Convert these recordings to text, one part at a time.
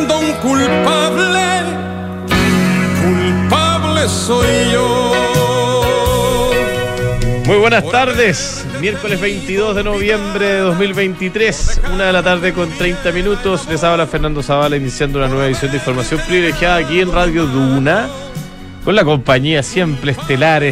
buscando un culpable, culpable soy yo. Muy buenas tardes, miércoles 22 de noviembre de 2023, una de la tarde con 30 minutos. Les habla Fernando Zavala iniciando una nueva edición de información privilegiada aquí en Radio Duna, con la compañía siempre estelar,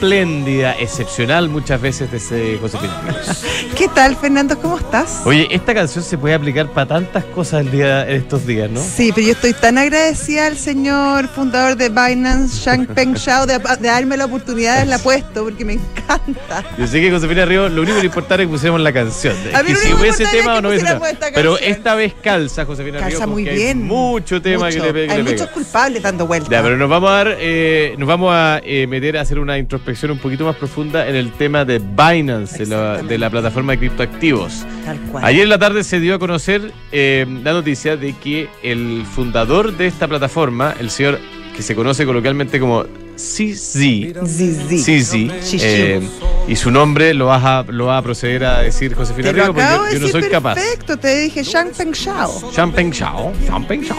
espléndida, excepcional muchas veces de ese Josefina Ríos. ¿Qué tal, Fernando? ¿Cómo estás? Oye, esta canción se puede aplicar para tantas cosas el día, en estos días, ¿no? Sí, pero yo estoy tan agradecida al señor fundador de Binance, Shang Peng Shao, de, de darme la oportunidad de la puesto, porque me encanta. Yo sé que Josefina Ríos, lo único que importa es que pusiéramos la canción. A mí lo si hubiese tema es o no hubiese tema. pusiéramos esta Pero esta vez calza, Josefina Calza muy bien. hay mucho tema Mucho. que le, que Hay le pega. muchos culpables dando vueltas. Ya, pero nos vamos a dar, eh, nos vamos a eh, meter a hacer una introspección un poquito más profunda en el tema de Binance, de la, Exactamente. de la plataforma de criptoactivos. Tal cual. Ayer en la tarde se dio a conocer eh, la noticia de que el fundador de esta plataforma, el señor que se conoce coloquialmente como Zizi. CZ, Shishi. eh, y su nombre lo vas a, lo va a proceder a decir Josefina Ríos, porque yo, no soy capaz. perfecto, te dije Shang Peng Shao. Champagne Chao, Champagne Chao.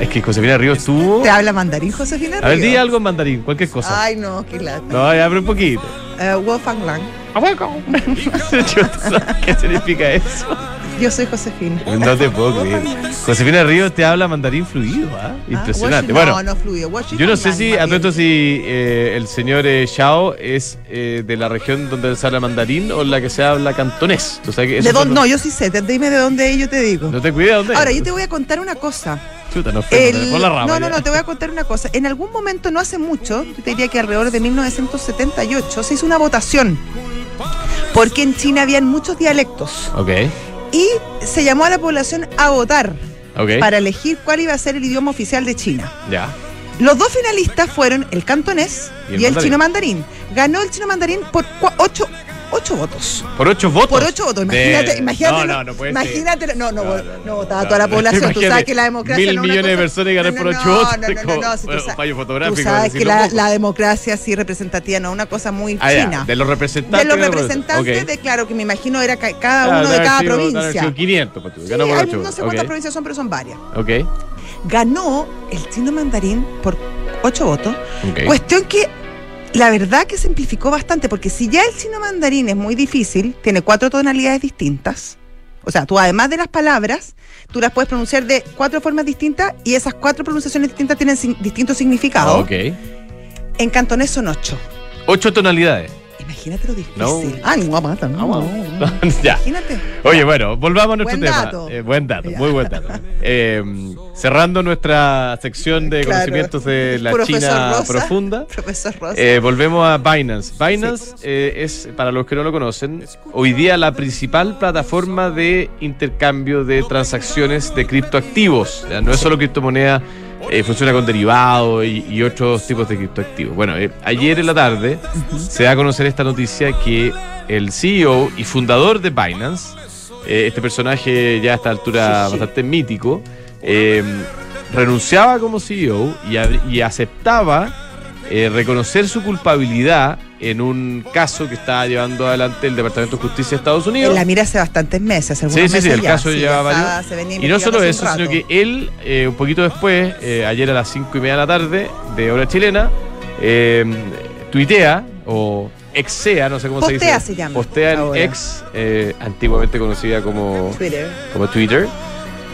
Es que Josefina Ríos tuvo. ¿Te habla mandarín, Josefina? A ver, di algo en mandarín, cualquier cosa. Ay, no, qué lata. No, ya abre un poquito. Eh, Wolfgang Lang. ¿Qué significa eso? Yo soy Josefina. No te puedo creer. Josefina Ríos te habla mandarín fluido, ¿ah? Impresionante. Ah, bueno, no, no fluido. Washington yo no sé si, a todo esto, si eh, el señor eh, Xiao es eh, de la región donde se habla mandarín o la que se habla cantonés. ¿Tú sabes que ¿De dónde? los- No, yo sí sé. Dime de dónde es, yo te digo. No te cuides dónde. Ahora, yo te voy a contar una cosa. Chuta, fuimos, El- por la rama. no, no, no, te voy a contar una cosa. En algún momento, no hace mucho, yo te diría que alrededor de 1978, se hizo una votación. Porque en China habían muchos dialectos. Ok, Y se llamó a la población a votar para elegir cuál iba a ser el idioma oficial de China. Ya. Los dos finalistas fueron el cantonés Y y el el, mandarín. chino mandarín. Ganó el chino mandarín por cua- ocho, votos. Por ocho votos. Por ocho votos. De- Imagínate, imagínate. No, no, no puede ser. imagínate, no, no, no, No, no, votaba no, toda la población. Tú imagínate, sabes que la democracia mil millones de cosa- personas y ganar no, por ocho no, votos, No, no, no, no, si tú sabes- fallo Tú fotográfico, sabes decirlo que la, la democracia así representativa no es una cosa muy Ah, ya, china. de los representantes. De los ser. representantes, Ok. de claro que me imagino era ca- cada Ah, uno de cada sido- provincia. sido 500, pues, tú, Sí, ganó por ocho no sé cuántas provincias son, pero son varias. Ok. Ganó el chino mandarín por ocho votos. Cuestión que la verdad que simplificó bastante, porque si ya el chino mandarín es muy difícil, tiene cuatro tonalidades distintas. O sea, tú además de las palabras, tú las puedes pronunciar de cuatro formas distintas y esas cuatro pronunciaciones distintas tienen sin- distintos significados. Ok. En cantonés son ocho. Ocho tonalidades. Imagínate lo difícil. No. Ah, ni guapa, no. ya. Imagínate. Oye, bueno, volvamos a nuestro Buen tema. dato. Eh, buen dato, Ya. muy buen dato. Eh, cerrando nuestra sección de Claro. conocimientos de la Profesor China Rosa. profunda. Profesor Rosa. Eh, volvemos a Binance. Binance eh, es, para los que no lo conocen, hoy día la principal plataforma de intercambio de transacciones de criptoactivos. No es solo criptomoneda, eh, funciona con derivados y, y otros tipos de criptoactivos. Bueno, eh, ayer en la tarde se da a conocer esta noticia que el CEO y fundador de Binance, eh, este personaje ya a esta altura Sí, sí. bastante mítico, renunciaba como CEO y, ab- y aceptaba reconocer su culpabilidad en un caso que está llevando adelante el Departamento de Justicia de Estados Unidos. la mira hace bastantes meses. Sí, algunos sí, sí, meses el ya. caso Sí, ya estaba- Y no solo eso, sino que él, eh, un poquito después, eh, ayer a las cinco y media de la tarde, de hora chilena, eh, tuitea o exea, no sé cómo se Postea dice. se llama Postea en ex, eh, antiguamente conocida. Twitter. como Twitter,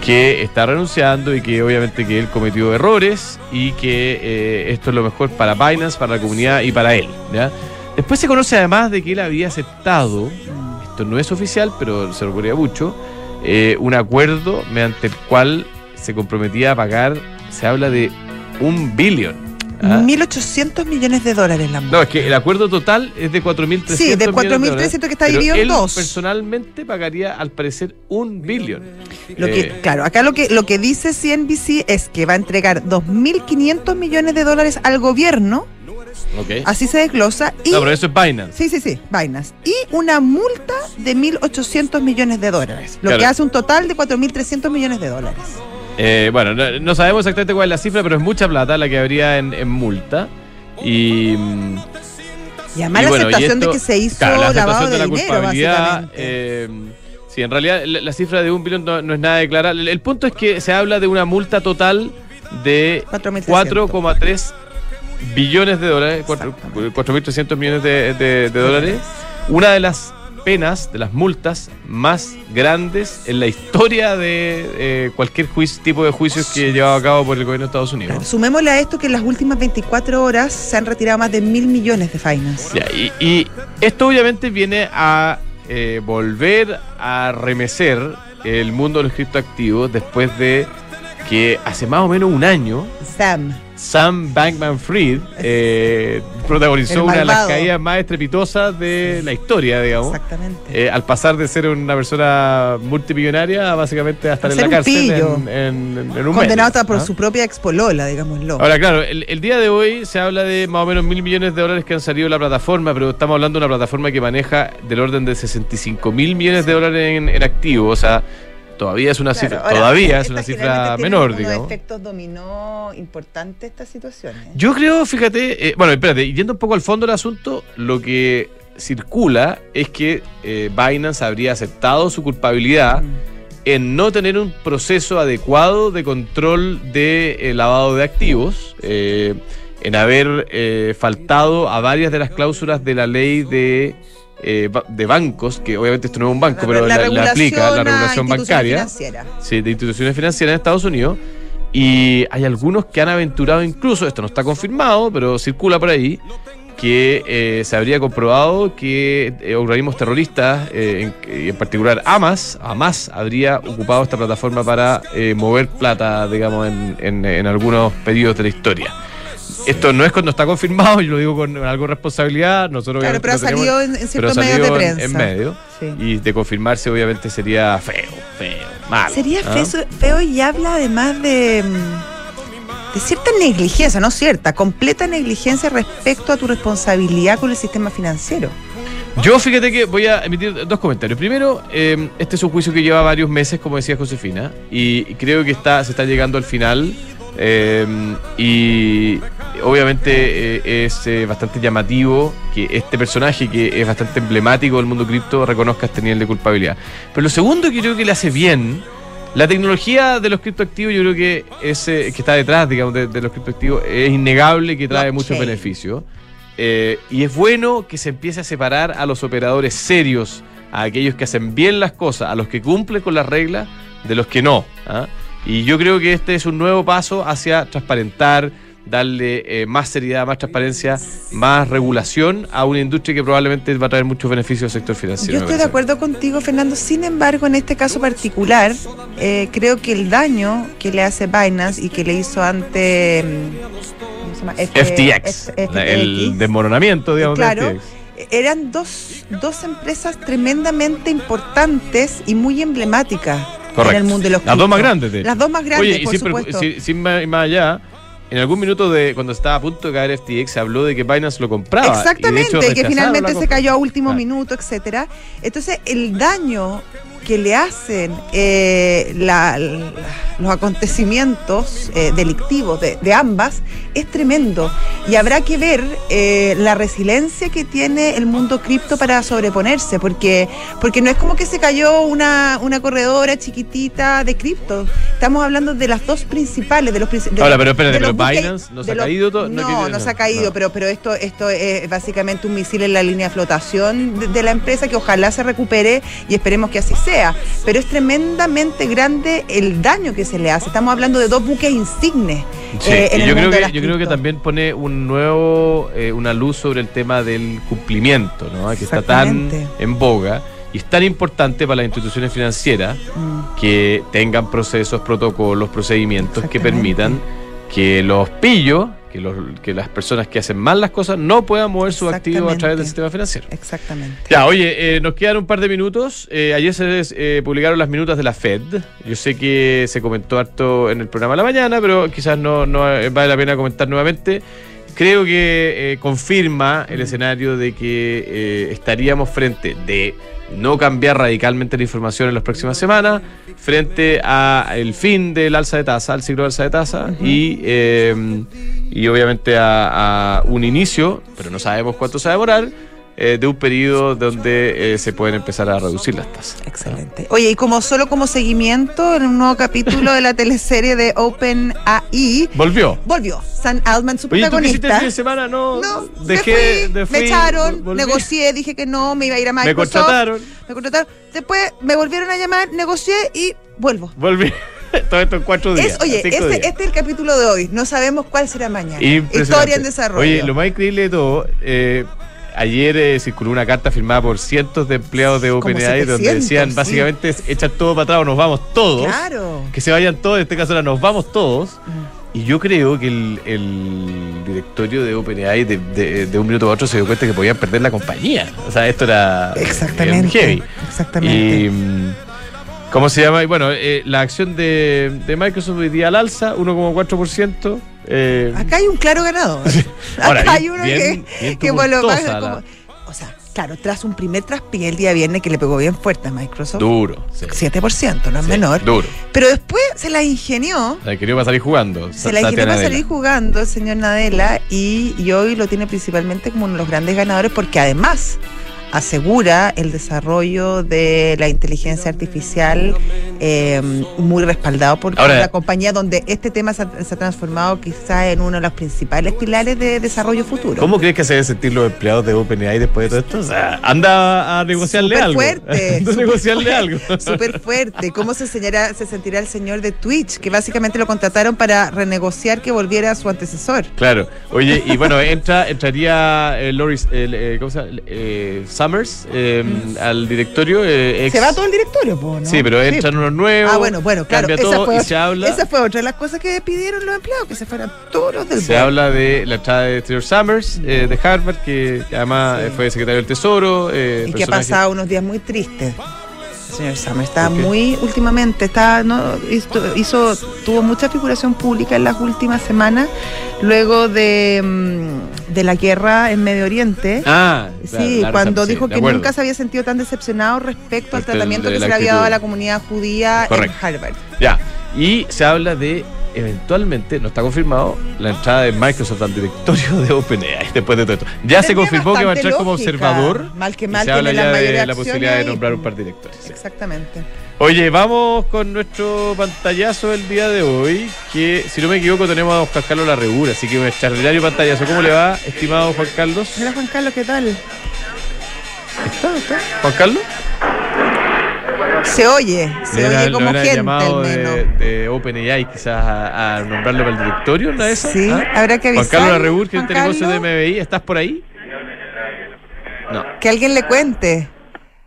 que está renunciando y que obviamente que él cometió errores y que eh, esto es lo mejor para Binance, para la comunidad y para él. ¿ya? Después se conoce además de que él había aceptado, esto no es oficial, pero se recuerda mucho, eh, un acuerdo mediante el cual se comprometía a pagar, se habla de un billón. ¿ah? 1.800 millones de dólares la multa. No, es que el acuerdo total es de 4.300 Sí, de millones dólares, 4.300 que está dividido en él dos. personalmente pagaría al parecer un billón. Lo que, Eh, claro, acá lo que, lo que dice CNBC es que va a entregar 2.500 millones de dólares al gobierno, así se desglosa, y... No, pero eso es Binance. Sí, sí, sí, Binance. Y una multa de 1.800 millones de dólares, lo Claro. que hace un total de 4.300 millones de dólares. Eh, bueno, no, no sabemos exactamente cuál es la cifra, pero es mucha plata la que habría en, en multa. Y. Y además y la bueno, aceptación esto- de que se hizo claro, la lavado de, de la dinero, culpabilidad. eh, Sí, en realidad la, la cifra de un billón no, no es nada de clara. El, el punto es que se habla de una multa total de 4.300. 4,3 billones de dólares, cuatro- 4.300 millones de, de- de dólares. Una de las penas, de las multas más grandes en la historia de eh, cualquier juicio, tipo de juicios que llevado a cabo por el gobierno de Estados Unidos. Claro, Sumémosle a esto que en las últimas 24 horas se han retirado más de mil millones de Finance. Ya, y, y esto obviamente viene a eh, volver a remecer el mundo de los criptoactivos después de que hace más o menos un año Sam. Sam Bankman Fried eh, protagonizó una de las caídas más estrepitosas de la historia, digamos. Exactamente. Eh, al pasar de ser una persona multimillonaria a básicamente a estar A en la cárcel en, en- en un Condenado hasta por ¿ah? su propia expolola, digámoslo. Ahora, claro, el, el día de hoy se habla de más o menos mil millones de dólares que han salido de la plataforma, pero estamos hablando de una plataforma que maneja del orden de 65 mil millones de dólares en, en activos. O sea, todavía es una Claro, cifra, ahora, todavía es una cifra menor, digamos. efectos dominó importantes estas situaciones. Yo creo, fíjate, eh, bueno, espérate, yendo un poco al fondo del asunto, lo que circula es que eh, Binance habría aceptado su culpabilidad Mm. en no tener un proceso adecuado de control de eh, lavado de activos, eh, en haber eh, faltado a varias de las cláusulas de la ley de, eh, de bancos, que obviamente esto no es un banco, pero la, la aplica la regulación bancaria sí, de instituciones financieras en Estados Unidos. Y hay algunos que han aventurado incluso, esto no está confirmado, pero circula por ahí, que eh, se habría comprobado que eh, organismos terroristas, eh, en particular Hamas, Hamas habría ocupado esta plataforma para eh, mover plata, digamos, en, en- en algunos periodos de la historia. Esto no es cuando está confirmado, yo lo digo con algo de responsabilidad, nosotros Claro, pero ha salido en, en ciertos medios de en- prensa. en medio. Sí. Y de confirmarse, obviamente, sería feo, feo, malo. Sería ¿ah? feo, feo y habla además de, mm, de cierta negligencia, no cierta, completa negligencia respecto a tu responsabilidad con el sistema financiero. Yo fíjate que voy a emitir dos comentarios. Primero, eh, este es un juicio que lleva varios meses, como decía Josefina, y creo que está, se está llegando al final. Eh, y obviamente eh, es eh, bastante llamativo que este personaje, que es bastante emblemático del mundo cripto, reconozca este nivel de culpabilidad. Pero lo segundo que creo que le hace bien, la tecnología de los criptoactivos, yo creo que es, eh, que está detrás, digamos, de, de los criptoactivos, es innegable que trae muchos beneficios. Y es bueno que se empiece a separar a los operadores serios, a aquellos que hacen bien las cosas, a los que cumplen con las reglas, de los que no. ¿ah? Y yo creo que este es un nuevo paso hacia transparentar, darle eh, más seriedad, más transparencia, más regulación a una industria que probablemente va a traer muchos beneficios al sector financiero. Yo estoy de acuerdo contigo, Fernando. Sin embargo, en este caso particular, eh, creo que el daño que le hace Binance y que le hizo ante mm, ¿cómo se llama? F- FTX, F- la- el desmoronamiento, digamos, de Claro. FTX. eran dos, dos empresas tremendamente importantes y muy emblemáticas Correcto. en el mundo de los Las dos más grandes, de. Las dos más grandes, Oye, y por sin, supuesto. sin- sin más, más allá, en algún minuto de cuando estaba a punto de caer FTX se habló de que Binance lo compraba. y Exactamente, hecho que finalmente se cayó a último Claro. minuto, etcétera. Entonces, el daño que le hacen eh, la- la- los acontecimientos eh, delictivos de, de ambas es tremendo. Y habrá que ver eh, la resiliencia que tiene el mundo cripto para sobreponerse, porque, porque no es como que se cayó una, una corredora chiquitita de cripto. Estamos hablando de las dos principales, de los princi- de Ahora, pero espérate, pero Binance ha caído todo- no No, tiene- no se no, ha caído, pero pero esto esto es básicamente un misil en la línea de flotación de, de la empresa que ojalá se recupere y esperemos que así sea. Pero es tremendamente grande el daño que se le hace. Estamos hablando de dos buques insignes. Sí, eh, en y el yo creo mundo que yo creo que también pone un nuevo eh, una luz sobre el tema del cumplimiento, ¿no? Que está tan en boga y es tan importante para las instituciones financieras Mm. que tengan procesos, protocolos, procedimientos que permitan que los pillos, que, los, que las personas que hacen mal las cosas no puedan mover sus activos a través del sistema financiero. Exactamente. Ya, oye, eh, nos quedan un par de minutos. Eh, ayer se eh, publicaron las minutas de la Fed. Yo sé que se comentó harto en el programa de la mañana, pero quizás no, no vale la pena comentar nuevamente. Creo que confirma el escenario de que estaríamos frente de no cambiar radicalmente la información en las próximas semanas, frente a el fin del alza de tasa, al ciclo de alza de tasa, y, eh, y obviamente a, a un inicio, pero no sabemos cuánto se va a demorar, eh, de un periodo donde eh, se pueden empezar a reducir las tasas. Excelente. Oye, y como solo como seguimiento, en un nuevo capítulo de la teleserie de Open AI, Volvió. volvió San Altman, su Oye, ¿tú qué hiciste el protagonista. fin de semana? No, No, dejé, me, de fui, me echaron, volví. negocié, dije que no, me iba a ir a Me Microsoft. contrataron, Me contrataron. Después me volvieron a llamar, negocié y vuelvo. volví. Todo esto en cuatro días. Es, oye, este, días. este es el capítulo de hoy. No sabemos cuál será mañana. Historia en desarrollo. Oye, lo más increíble de todo, eh, ayer eh, circuló una carta firmada por cientos de empleados de OpenAI donde 700, decían sí. básicamente echar todo para atrás o nos vamos todos. Claro. Que se vayan todos, en este caso ahora nos vamos todos. Mm. Y yo creo que el, el directorio de OpenAI de, de- de un minuto a otro se dio cuenta que podían perder la compañía. O sea, esto era Exactamente. heavy. Exactamente. Y, ¿Cómo se llama? Y bueno, eh, la acción de, de Microsoft hoy día al alza, 1,4%. Eh, Acá hay un claro ganador. Ahora, Acá hay uno bien- que, bien que por lo más como- O sea, claro, tras un primer traspié el día viernes que le pegó bien fuerte a Microsoft. duro. sí. 7%, no es Sí, menor. Duro. Pero después se la ingenió. La quería para salir jugando. Se la ingenió para salir jugando el señor Nadella y, y hoy lo tiene principalmente como uno de los grandes ganadores porque además asegura el desarrollo de la inteligencia artificial eh, muy respaldado por Ahora- la compañía donde este tema se ha, se ha transformado quizá en uno de los principales pilares de desarrollo futuro. ¿Cómo crees que se deben sentir los empleados de OpenAI después de todo esto? O sea, anda a negociarle Súper algo. fuerte, Anda a súper negociarle fuerte, algo. Súper fuerte. ¿Cómo se, se sentirá el señor de Twitch? Que básicamente lo contrataron para renegociar que volviera a su antecesor. Claro. Oye, y bueno, entra, entraría eh, Loris, el, eh, ¿cómo se llama? Summers eh, al directorio. eh, ex- Se va todo el directorio, po, ¿no? Sí, pero entran unos nuevos. Ah, bueno, bueno, claro. Cambia Esa todo fue, y se habla. esa fue otra de las cosas que pidieron los empleados, que se fueran todos los del Se habla de la entrada de Taylor Summers, eh, de Harvard, que además Sí. eh, fue secretario del Tesoro. eh, Y que ha pasado unos días muy tristes. El señor Summer está muy últimamente, está, no, hizo, hizo- tuvo mucha figuración pública en las últimas semanas, luego de, mm, de la guerra en Medio Oriente. Ah, claro, Sí, cuando sí, dijo que nunca se había sentido tan decepcionado respecto al tratamiento de que se le había dado a la comunidad judía Correcto. en Harvard. Ya. Y se habla de, eventualmente, no está confirmado, la entrada de Microsoft al directorio de OpenAI después de todo esto. Ya se confirmó que va a entrar como observador. Mal que y mal se habla ya de la posibilidad de nombrar un par de directores. sí. Exactamente. Oye, vamos con nuestro pantallazo del día de hoy, que si no me equivoco tenemos a Juan Carlos Larregura, así que un extraordinario pantallazo. ¿Cómo le va, estimado Juan Carlos? Hola Juan Carlos, ¿qué tal? ¿Está? ¿Está? ¿Juan Carlos? Se oye, se Le oye como gente llamado al menos. de, de OpenAI quizás a, a nombrarlo para el directorio, ¿no es eso? Sí, ¿Ah? habrá que Juan avisar. Carlos Larregur, gerente de Juan negocios de Carlos, MBI, ¿estás por ahí? No. Que alguien le cuente.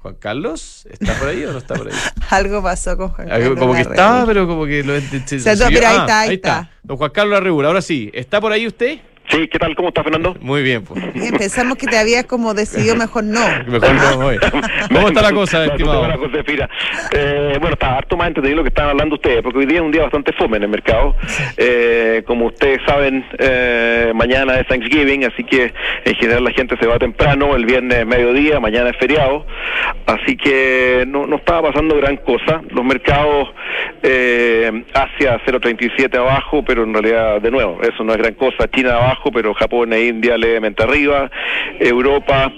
Juan Carlos, ¿está por ahí o no está por ahí? Algo pasó con Juan Carlos. como que estaba, pero como que lo se- sea, se no, pero ahí Ah, está, ahí está. Don Juan Carlos Larregur, ahora sí, ¿está por ahí usted? Sí, ¿qué tal? ¿Cómo está Fernando? Muy bien, pues. Pensamos que te habías como decidido mejor no. Mejor no voy. ¿Cómo está la cosa, estimado? la Josefina. Eh, bueno, está harto más entendido lo que estaban hablando ustedes, porque hoy día es un día bastante fome en el mercado. Eh, como ustedes saben, eh, mañana es Thanksgiving, así que en general la gente se va temprano, el viernes es mediodía, mañana es feriado, así que no, no estaba pasando gran cosa. Los mercados eh, Asia 0.37 abajo, pero en realidad, de nuevo, eso no es gran cosa. China abajo, pero Japón e India levemente arriba. Europa,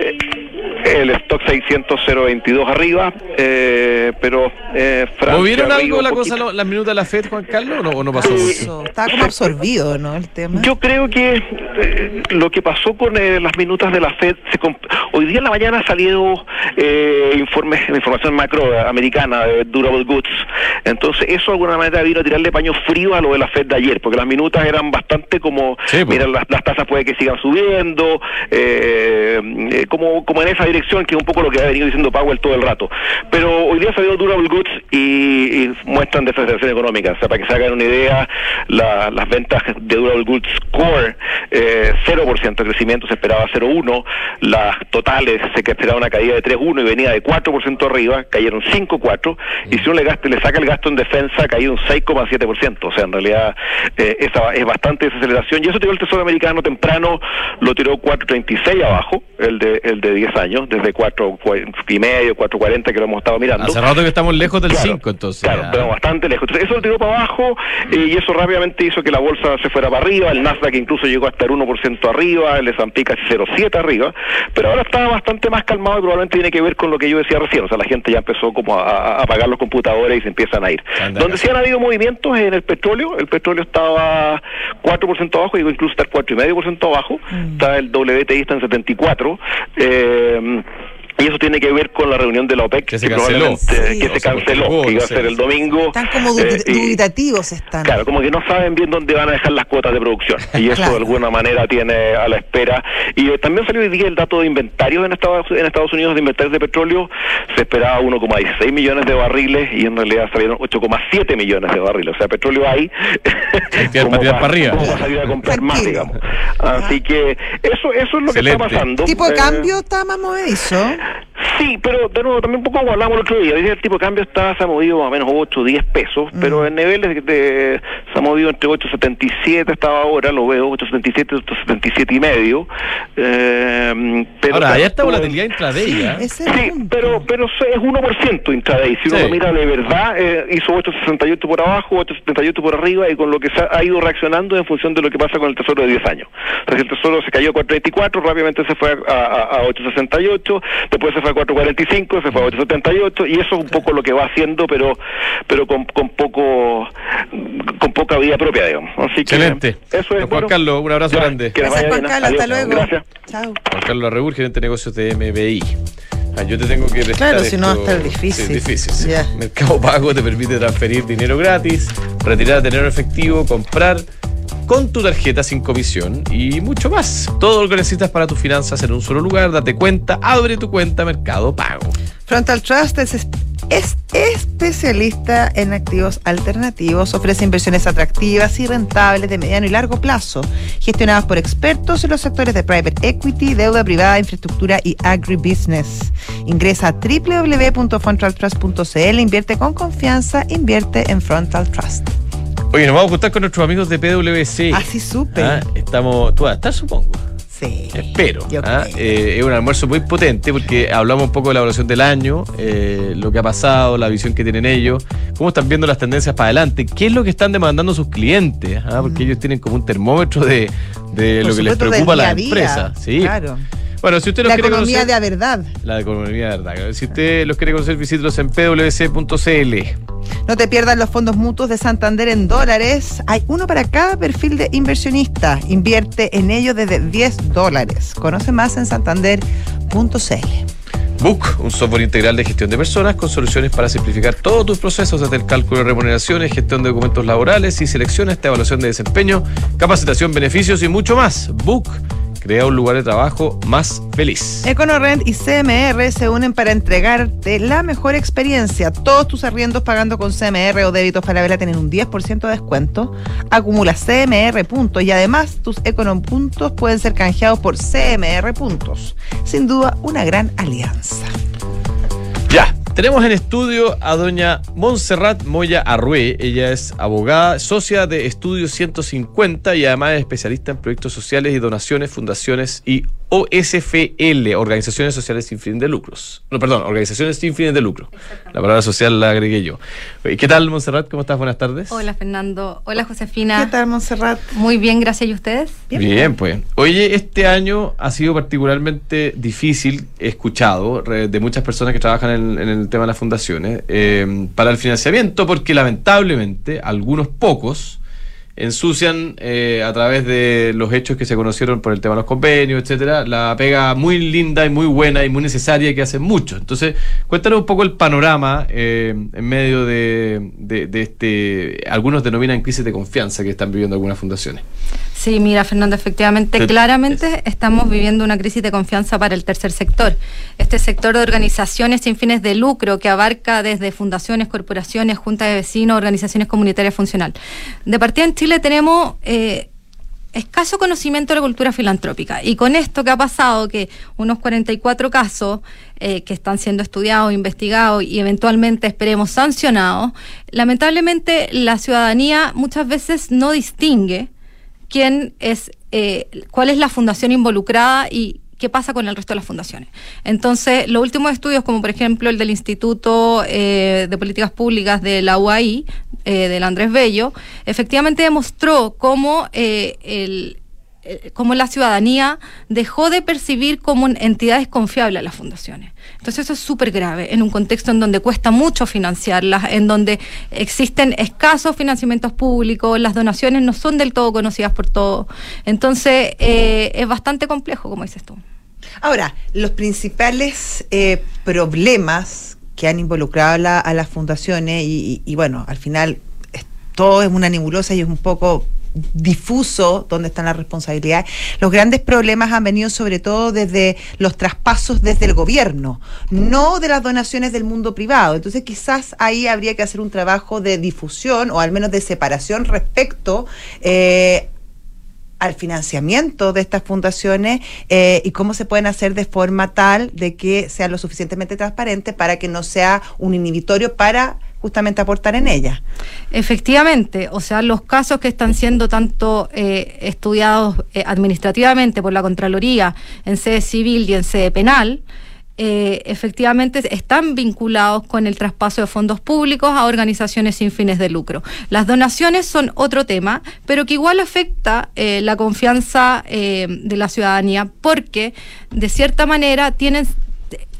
eh, el stock 600 0.22 arriba, eh, pero eh, Francia ¿Movieron algo la poquito. cosa, lo- las minutas de la FED, Juan Carlos, o no, o no pasó? Eso, Estaba como absorbido, ¿no? El tema. Yo creo que eh, lo que pasó con eh, las minutas de la Fed, se comp- hoy día en la mañana ha salido eh, informes, información macro eh, americana de Durable Goods, entonces eso de alguna manera vino a tirarle paño frío a lo de la Fed de ayer, porque las minutas eran bastante como, Sí, pues. mira, las, las tasas puede que sigan subiendo, eh, eh, como, como en esa dirección, que es un poco lo que ha venido diciendo Powell todo el rato. Pero hoy día salió Durable Goods y, muestran desaceleración económica. O sea, para que se hagan una idea, la- las ventas de Durable Goods Core, eh, 0% de crecimiento, se esperaba 0,1%. Las totales se esperaba una caída de 3,1% y venía de 4% arriba, cayeron 5,4%. Y si uno le, gasta, le saca el gasto en defensa, ha caído un 6,7%. O sea, en realidad eh, esa es bastante desaceleración. Y eso tiró el Tesoro americano temprano, lo tiró 4,36 abajo, el de, el de 10 años. Años, desde cuatro y medio, 4.40 que lo hemos estado mirando. Hace rato que estamos lejos del 5, entonces. Claro, pero bastante lejos. Entonces, eso lo tiró para abajo y eso rápidamente hizo que la bolsa se fuera para arriba, el Nasdaq incluso llegó hasta el 1% arriba, el S&P casi 0,7 arriba, pero ahora está bastante más calmado y probablemente tiene que ver con lo que yo decía recién, o sea, la gente ya empezó como a, apagar los computadores y se empiezan a ir. Donde sí han habido movimientos en el petróleo, el petróleo estaba 4% abajo, llegó incluso estar 4,5% abajo, mm. está el WTI está en 74, eh, um, y eso tiene que ver con la reunión de la OPEC que se canceló, que, se canceló, que iba a ser el domingo. Están como eh, dubitativos están. Claro, como que no saben bien dónde van a dejar las cuotas de producción y eso de alguna manera tiene a la espera. Y eh, también salió hoy día el dato de inventarios en Estados, en Estados Unidos de inventarios de petróleo, se esperaba 1,16 millones de barriles y en realidad salieron 8,7 millones de barriles, o sea, petróleo hay. como para, para arriba. Como salir a comprar más, digamos. Así que eso eso es lo que está pasando. ¿Tipo de eh, cambio está más movedizo? Sí, pero de nuevo, también un poco como hablamos el otro día, el tipo de cambio está, se ha movido más o menos 8 o 10 pesos, pero mm. en niveles de, se ha movido entre 8.77 estaba ahora, lo veo, 8.77, 8.77 y medio. Eh, pero ahora, ya está volatilidad intraday, ¿eh? Sí, pero, pero es 1% intraday, si uno lo mira de verdad, eh, hizo 8.68 por abajo, 8.78 por arriba y con lo que se ha, ido reaccionando en función de lo que pasa con el tesoro de 10 años. Entonces el tesoro se cayó a 4.24, rápidamente se fue a, a, a 8.68, después se fue a 4.45, se fue a 8.78 y eso es un poco lo que va haciendo, pero pero con, con poco con poca vida propia, digamos. Así que Excelente. Eso es. Juan Carlos, un abrazo grande. Gracias, Juan Carlos, hasta luego. Gracias. Chao. Juan Carlos Arrebur, gerente de negocios de MBI. Ah, yo te tengo que prestar Claro, si no va a estar difícil. Sí, difícil. Sí. Mercado Pago te permite transferir dinero gratis, retirar dinero efectivo, comprar con tu tarjeta sin comisión y mucho más. Todo lo que necesitas para tus finanzas en un solo lugar. Date cuenta, abre tu cuenta Mercado Pago. Frontal Trust es, es especialista en activos alternativos, ofrece inversiones atractivas y rentables de mediano y largo plazo, gestionadas por expertos en los sectores de private equity, deuda privada, infraestructura y agribusiness. Ingresa a www.frontaltrust.cl, invierte con confianza, invierte en Frontal Trust. Oye, nos vamos a juntar con nuestros amigos de PwC. Así supe. Ah, estamos, tú vas a estar, supongo. Sí. Espero. ¿ah? Eh, es un almuerzo muy potente porque hablamos un poco de la evaluación del año, eh, lo que ha pasado, la visión que tienen ellos, cómo están viendo las tendencias para adelante, qué es lo que están demandando sus clientes, ¿ah? porque mm. ellos tienen como un termómetro de, lo que les preocupa a las empresas. Sí. Claro. Bueno, si usted los la economía de verdad. La economía de verdad. Si usted los quiere conocer, visítelos en pwc.cl. No te pierdas los fondos mutuos de Santander en dólares. Hay uno para cada perfil de inversionista. Invierte en ellos desde 10 dólares. Conoce más en santander.cl. Book, un software integral de gestión de personas con soluciones para simplificar todos tus procesos, desde el cálculo de remuneraciones, gestión de documentos laborales y selecciones, evaluación de desempeño, capacitación, beneficios y mucho más. Book crea un lugar de trabajo más feliz. EconoRent y CMR se unen para entregarte la mejor experiencia. Todos tus arriendos pagando con CMR o débitos para vela tienen un 10% de descuento. Acumula CMR puntos y además tus Econom puntos pueden ser canjeados por CMR puntos. Sin duda, una gran alianza. Tenemos en estudio a doña Montserrat Moya Arrué. Ella es abogada, socia de Estudio 150 y además es especialista en proyectos sociales y donaciones, fundaciones y OSFL, Organizaciones Sociales Sin Fines de Lucros. No, perdón, Organizaciones Sin Fines de Lucro. La palabra social la agregué yo. ¿Qué tal, Montserrat? ¿Cómo estás? Buenas tardes. Hola, Fernando. Hola, Josefina. ¿Qué tal, Montserrat? Muy bien, gracias. ¿Y ustedes? Bien, pues. Oye, este año ha sido particularmente difícil, escuchado, de muchas personas que trabajan en, el tema de las fundaciones, eh, para el financiamiento, porque lamentablemente algunos pocos ensucian eh, a través de los hechos que se conocieron por el tema de los convenios, etcétera, la pega muy linda y muy buena y muy necesaria que hacen muchos. Entonces, cuéntanos un poco el panorama eh, en medio de, de, este, algunos denominan crisis de confianza que están viviendo algunas fundaciones. Sí, mira, Fernando, efectivamente, claramente estamos viviendo una crisis de confianza para el tercer sector. Este sector de organizaciones sin fines de lucro que abarca desde fundaciones, corporaciones, juntas de vecinos, organizaciones comunitarias funcional. De partida en Chile tenemos eh, escaso conocimiento de la cultura filantrópica. Y con esto que ha pasado, que unos 44 casos eh, que están siendo estudiados, investigados y eventualmente esperemos sancionados, lamentablemente la ciudadanía muchas veces no distingue quién es, eh, cuál es la fundación involucrada y qué pasa con el resto de las fundaciones. Entonces, los últimos estudios, como por ejemplo el del Instituto eh, de Políticas Públicas de la UAI, eh, del Andrés Bello, efectivamente demostró cómo el como la ciudadanía dejó de percibir como entidades confiables a las fundaciones. Entonces eso es súper grave en un contexto en donde cuesta mucho financiarlas, en donde existen escasos financiamientos públicos, las donaciones no son del todo conocidas por todos. Entonces eh, es bastante complejo, como dices tú. Ahora, los principales eh, problemas que han involucrado a, la- a las fundaciones y, bueno, al final todo es una nebulosa y es un poco difuso dónde están las responsabilidades. Los grandes problemas han venido sobre todo desde los traspasos desde el gobierno, no de las donaciones del mundo privado. Entonces quizás ahí habría que hacer un trabajo de difusión o al menos de separación respecto eh, al financiamiento de estas fundaciones eh, y cómo se pueden hacer de forma tal de que sea lo suficientemente transparente para que no sea un inhibitorio para justamente aportar en ellas. Efectivamente, o sea, los casos que están siendo tanto eh, estudiados eh, administrativamente por la Contraloría en sede civil y en sede penal, eh, efectivamente están vinculados con el traspaso de fondos públicos a organizaciones sin fines de lucro. Las donaciones son otro tema, pero que igual afecta eh, la confianza de la ciudadanía porque de cierta manera tienen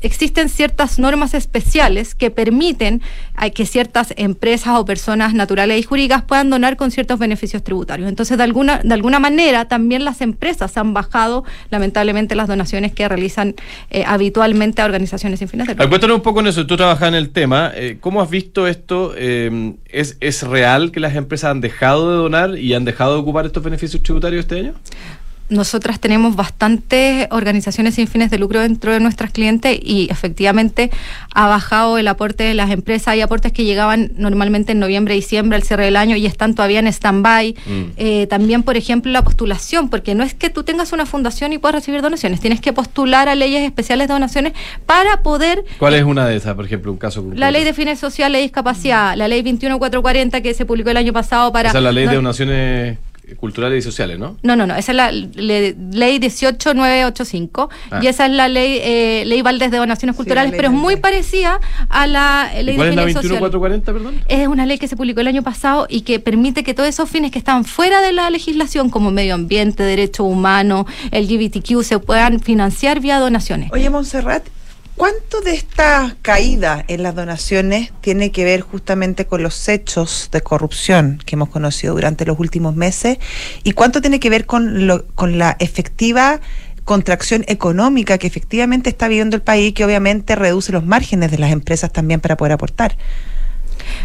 existen ciertas normas especiales que permiten a que ciertas empresas o personas naturales y jurídicas puedan donar con ciertos beneficios tributarios. Entonces, de alguna, de alguna manera, también las empresas han bajado, lamentablemente, las donaciones que realizan eh, habitualmente a organizaciones sin fines de lucro. cuéntanos un poco en eso, tú trabajas en el tema, eh, ¿cómo has visto esto? Eh, ¿es, ¿Es real que las empresas han dejado de donar y han dejado de ocupar estos beneficios tributarios este año? Nosotras tenemos bastantes organizaciones sin fines de lucro dentro de nuestras clientes y efectivamente ha bajado el aporte de las empresas. Hay aportes que llegaban normalmente en noviembre, diciembre, al cierre del año y están todavía en stand-by. Mm. Eh, también, por ejemplo, la postulación, porque no es que tú tengas una fundación y puedas recibir donaciones, tienes que postular a leyes especiales de donaciones para poder ¿Cuál es una de esas, por ejemplo, un caso concreto? la ley de fines sociales y discapacidad, la ley 21440 que se publicó el año pasado para... Esa es la ley de donaciones culturales y sociales, ¿no? no, no, no, esa es la le- ley 18985 Ah. y esa es la ley eh, ley Valdés de donaciones culturales, pero es muy parecida a la eh, ley ¿Y ¿Cuál de es la fines sociales. 21440, perdón? Es una ley que se publicó el año pasado y que permite que todos esos fines que están fuera de la legislación, como medio ambiente, derechos humanos, LGBTQ, se puedan financiar vía donaciones. Oye, Montserrat, ¿cuánto de esta caída en las donaciones tiene que ver justamente con los hechos de corrupción que hemos conocido durante los últimos meses? ¿Y cuánto tiene que ver con, lo- con la efectiva contracción económica que efectivamente está viviendo el país, que obviamente reduce los márgenes de las empresas también para poder aportar?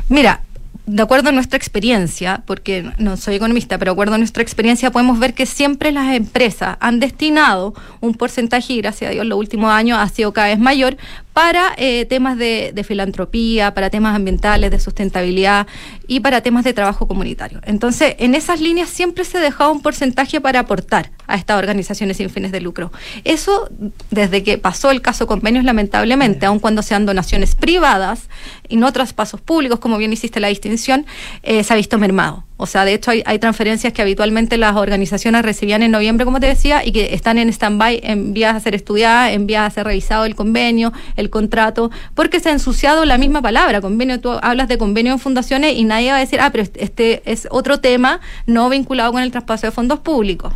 Mira, de acuerdo a nuestra experiencia, porque no soy economista, pero de acuerdo a nuestra experiencia podemos ver que siempre las empresas han destinado un porcentaje, y gracias a Dios los últimos años ha sido cada vez mayor, para eh, temas de, de filantropía, para temas ambientales, de sustentabilidad y para temas de trabajo comunitario. Entonces, en esas líneas siempre se dejaba un porcentaje para aportar a estas organizaciones sin fines de lucro. Eso, desde que pasó el caso convenios, lamentablemente, aun cuando sean donaciones privadas y no traspasos públicos, como bien hiciste la distinción, eh, se ha visto mermado. O sea, de hecho hay, hay transferencias que habitualmente las organizaciones recibían en noviembre, como te decía, y que están en stand-by, en vías a ser estudiadas, en vías a ser revisado el convenio, el contrato, porque se ha ensuciado la misma palabra, convenio, tú hablas de convenio en fundaciones y nadie va a decir, ah, pero este- es otro tema no vinculado con el traspaso de fondos públicos.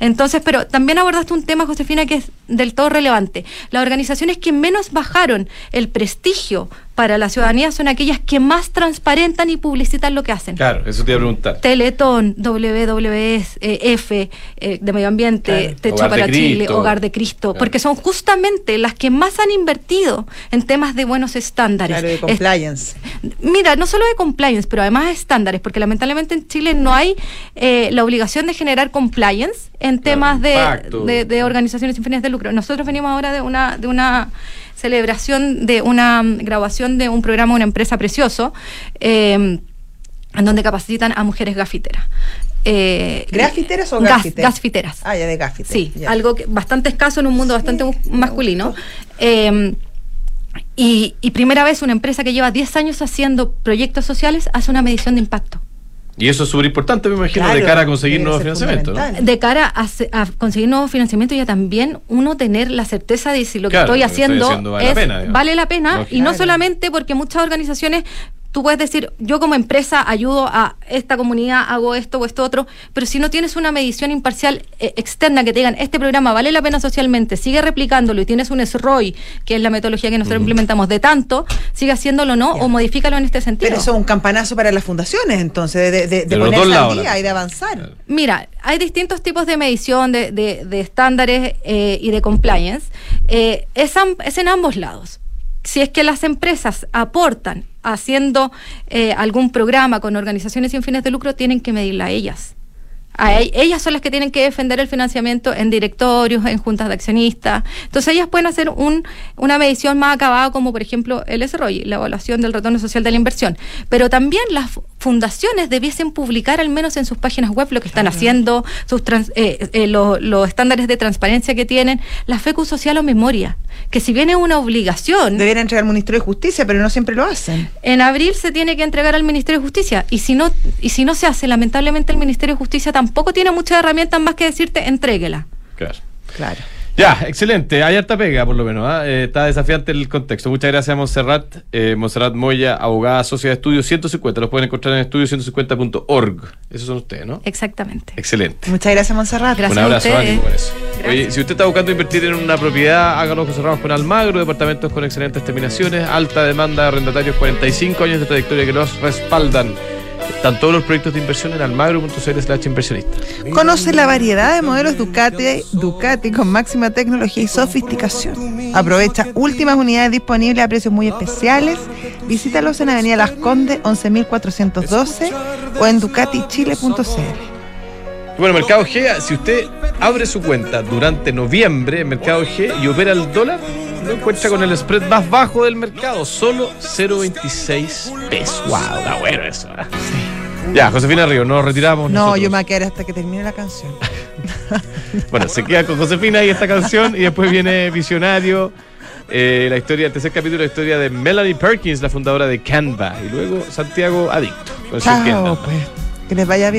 Entonces, pero también abordaste un tema, Josefina, que es del todo relevante. Las organizaciones que menos bajaron el prestigio para la ciudadanía son aquellas que más transparentan y publicitan lo que hacen. Claro, eso te iba a preguntar. Teletón, WWF, eh, F, eh, de Medio Ambiente, Claro. Techo Hogar para Chile, Cristo. Hogar de Cristo, Claro. porque son justamente las que más han invertido en temas de buenos estándares. Claro, de Es- compliance. Mira, no solo de compliance, pero además de estándares, porque lamentablemente en Chile no hay eh, la obligación de generar compliance en temas de, impacto. de- de organizaciones sin fines de lucro. Nosotros venimos ahora de una, de una celebración, de una mm, grabación de un programa, una empresa precioso, eh, en donde capacitan a mujeres gafiteras. Eh, ¿Grafiteras o gas- gafiteras? Gasfiteras. Ah, ya de gafiteras. Sí, ya. algo que, bastante escaso en un mundo bastante masculino. Eh, y, y primera vez una empresa que lleva 10 años haciendo proyectos sociales hace una medición de impacto. Y eso es súper importante, me imagino, Claro, de cara a conseguir nuevos financiamientos. de cara a, se- a conseguir nuevos financiamientos y a también uno tener la certeza de si lo que Claro, estoy lo que estoy haciendo, haciendo vale la es- pena, digamos. vale la pena Lógico. y no solamente porque muchas organizaciones tú puedes decir yo como empresa ayudo a esta comunidad hago esto o esto otro pero si no tienes una medición imparcial eh, externa que te digan este programa vale la pena socialmente sigue replicándolo y tienes un SROI que es la metodología que nosotros implementamos de tanto sigue haciéndolo o no o modifícalo en este sentido Pero eso es un campanazo para las fundaciones, entonces, de, de, de De los ponerse dos al lados, día y de avanzar. Mira, hay distintos tipos de medición de, de- de estándares eh, y de compliance. Eh, es, am- es en ambos lados. Si es que las empresas aportan haciendo eh, algún programa con organizaciones sin fines de lucro, tienen que medirla ellas. A e- ellas son las que tienen que defender el financiamiento en directorios, en juntas de accionistas. Entonces ellas pueden hacer un, una medición más acabada como por ejemplo el SROI, la evaluación del retorno social de la inversión. Pero también las fu- fundaciones debiesen publicar al menos en sus páginas web lo que están haciendo, sus trans- eh, eh, lo- los estándares de transparencia que tienen, la FECU social o memoria, que si bien es una obligación, Debería entregar al Ministerio de Justicia, pero no siempre lo hacen. en abril se tiene que entregar al Ministerio de Justicia y si no y si no se hace, lamentablemente el Ministerio de Justicia tampoco tiene muchas herramientas más que decirte entréguela. Claro. Claro. Ya, excelente. Hay harta pega, por lo menos. ¿ah? Eh, está desafiante el contexto. Muchas gracias, Monserrat. Eh, Monserrat Moya, abogada, socia de Estudio 150. Los pueden encontrar en estudio150.org. Esos son ustedes, ¿no? Exactamente. Excelente. Muchas gracias, Monserrat. Gracias Un abrazo, ánimo con eso. Gracias. Oye, si usted está buscando invertir en una propiedad, hágalo con cerrados con Almagro, departamentos con excelentes terminaciones, alta demanda de arrendatarios, 45 años de trayectoria que los respaldan. Están todos los proyectos de inversión en almagro.cl slash inversionista. Conoce la variedad de modelos Ducati, Ducati con máxima tecnología y sofisticación. Aprovecha últimas unidades disponibles a precios muy especiales. Visítalos en Avenida Las Condes 11412 o en ducatichile.cl. Bueno, Mercado G, si usted abre su cuenta durante noviembre en Mercado G y opera el dólar, lo encuentra con el spread más bajo del mercado, solo 0.26 pesos. Wow, está bueno eso. ¿eh? Ya, Josefina Río, nos retiramos. No, nosotros. yo me voy a quedar hasta que termine la canción. Bueno, se queda con Josefina y esta canción y después viene Visionario. eh, la historia, el tercer capítulo, la historia de Melanie Perkins, la fundadora de Canva, y luego Santiago Adicto. con Chao, pues. Que les vaya bien.